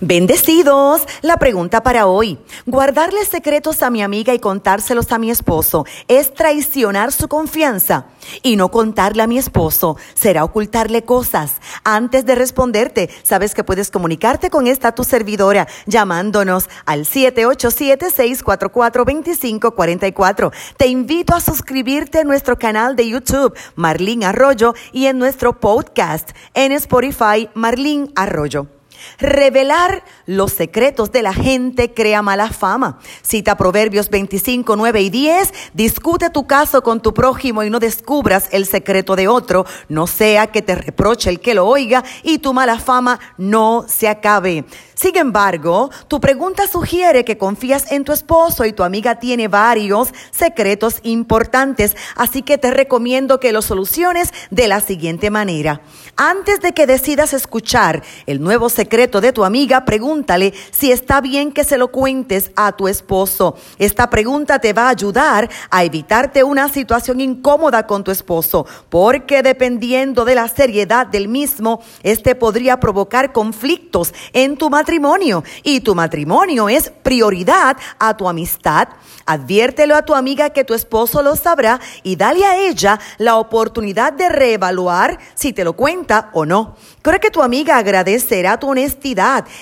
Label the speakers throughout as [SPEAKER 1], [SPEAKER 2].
[SPEAKER 1] Bendecidos, la pregunta para hoy. ¿Guardarle secretos a mi amiga y contárselos a mi esposo es traicionar su confianza? Y no contarle a mi esposo será ocultarle cosas. Antes de responderte, sabes que puedes comunicarte con esta tu servidora llamándonos al 787-644-2544. Te invito a suscribirte a nuestro canal de YouTube, Marlín Arroyo, y en nuestro podcast en Spotify, Marlín Arroyo. Revelar los secretos de la gente crea mala fama. Cita Proverbios 25, 9 y 10. Discute tu caso con tu prójimo y no descubras el secreto de otro, no sea que te reproche el que lo oiga y tu mala fama no se acabe. Sin embargo, tu pregunta sugiere que confías en tu esposo y tu amiga tiene varios secretos importantes, así que te recomiendo que lo soluciones de la siguiente manera. Antes de que decidas escuchar el nuevo secreto de tu amiga, pregúntale si está bien que se lo cuentes a tu esposo. Esta pregunta te va a ayudar a evitarte una situación incómoda con tu esposo, porque dependiendo de la seriedad del mismo, este podría provocar conflictos en tu matrimonio y tu matrimonio es prioridad a tu amistad. Adviértelo a tu amiga que tu esposo lo sabrá y dale a ella la oportunidad de reevaluar si te lo cuenta o no. Creo que tu amiga agradecerá tu.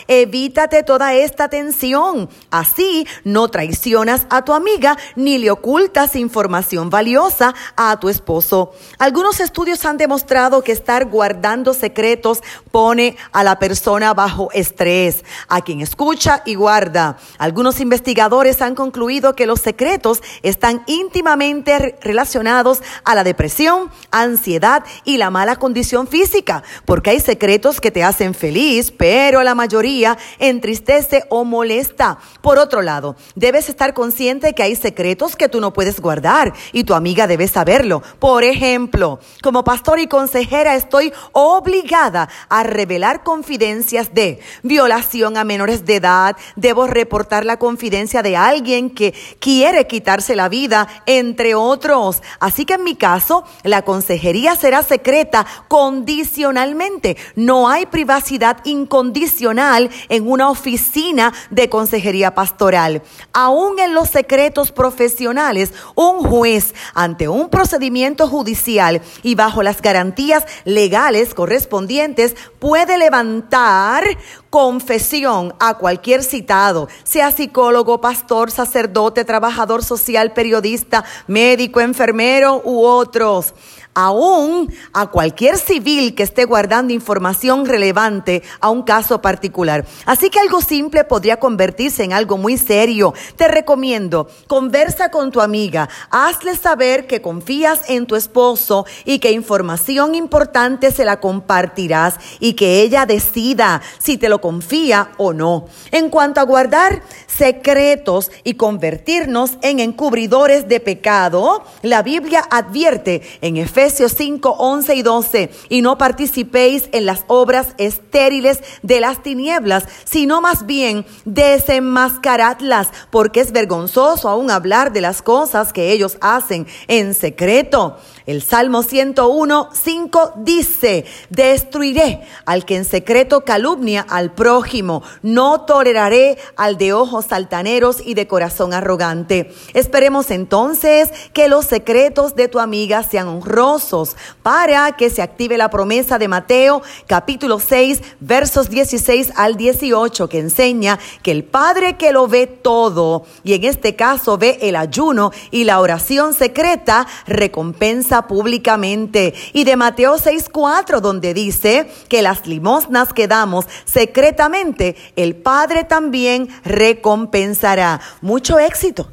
[SPEAKER 1] Evítate toda esta tensión. Así no traicionas a tu amiga ni le ocultas información valiosa a tu esposo. Algunos estudios han demostrado que estar guardando secretos pone a la persona bajo estrés, a quien escucha y guarda. Algunos investigadores han concluido que los secretos están íntimamente relacionados a la depresión, ansiedad y la mala condición física, porque hay secretos que te hacen feliz, pero la mayoría entristece o molesta. Por otro lado, debes estar consciente que hay secretos que tú no puedes guardar y tu amiga debe saberlo. Por ejemplo, como pastor y consejera estoy obligada a revelar confidencias de violación a menores de edad, debo reportar la confidencia de alguien que quiere quitarse la vida, entre otros. Así que en mi caso, la consejería será secreta condicionalmente. No hay privacidad incondicional en una oficina de consejería pastoral. Aún en los secretos profesionales, un juez ante un procedimiento judicial y bajo las garantías legales correspondientes puede levantar confesión a cualquier citado, sea psicólogo, pastor, sacerdote, trabajador social, periodista, médico, enfermero u otros aún a cualquier civil que esté guardando información relevante a un caso particular. Así que algo simple podría convertirse en algo muy serio. Te recomiendo, conversa con tu amiga, hazle saber que confías en tu esposo y que información importante se la compartirás y que ella decida si te lo confía o no. En cuanto a guardar secretos y convertirnos en encubridores de pecado, la Biblia advierte en Efesios Efesios 5, 11 y 12, y no participéis en las obras estériles de las tinieblas, sino más bien desenmascaradlas, porque es vergonzoso aún hablar de las cosas que ellos hacen en secreto. El Salmo 101, 5 dice, destruiré al que en secreto calumnia al prójimo, no toleraré al de ojos altaneros y de corazón arrogante. Esperemos entonces que los secretos de tu amiga sean honrosos para que se active la promesa de Mateo capítulo 6 versos 16 al 18 que enseña que el Padre que lo ve todo y en este caso ve el ayuno y la oración secreta recompensa públicamente. Y de Mateo 6.4, donde dice que las limosnas que damos secretamente, el Padre también recompensará. Mucho éxito